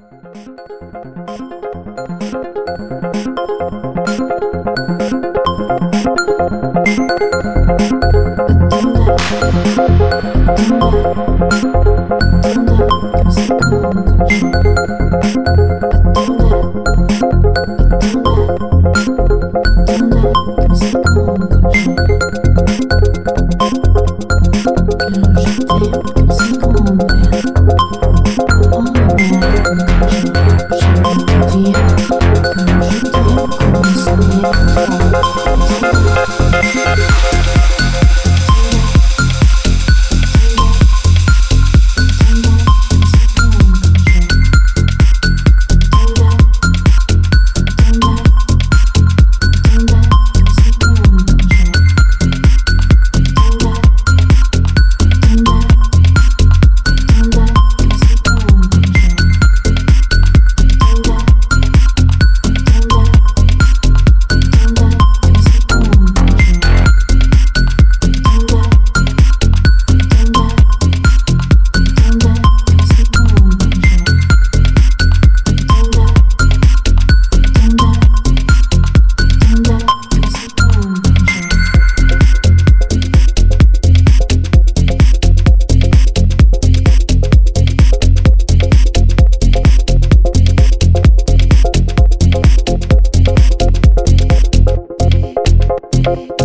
comme si qu'on Oh, Thank you. Music.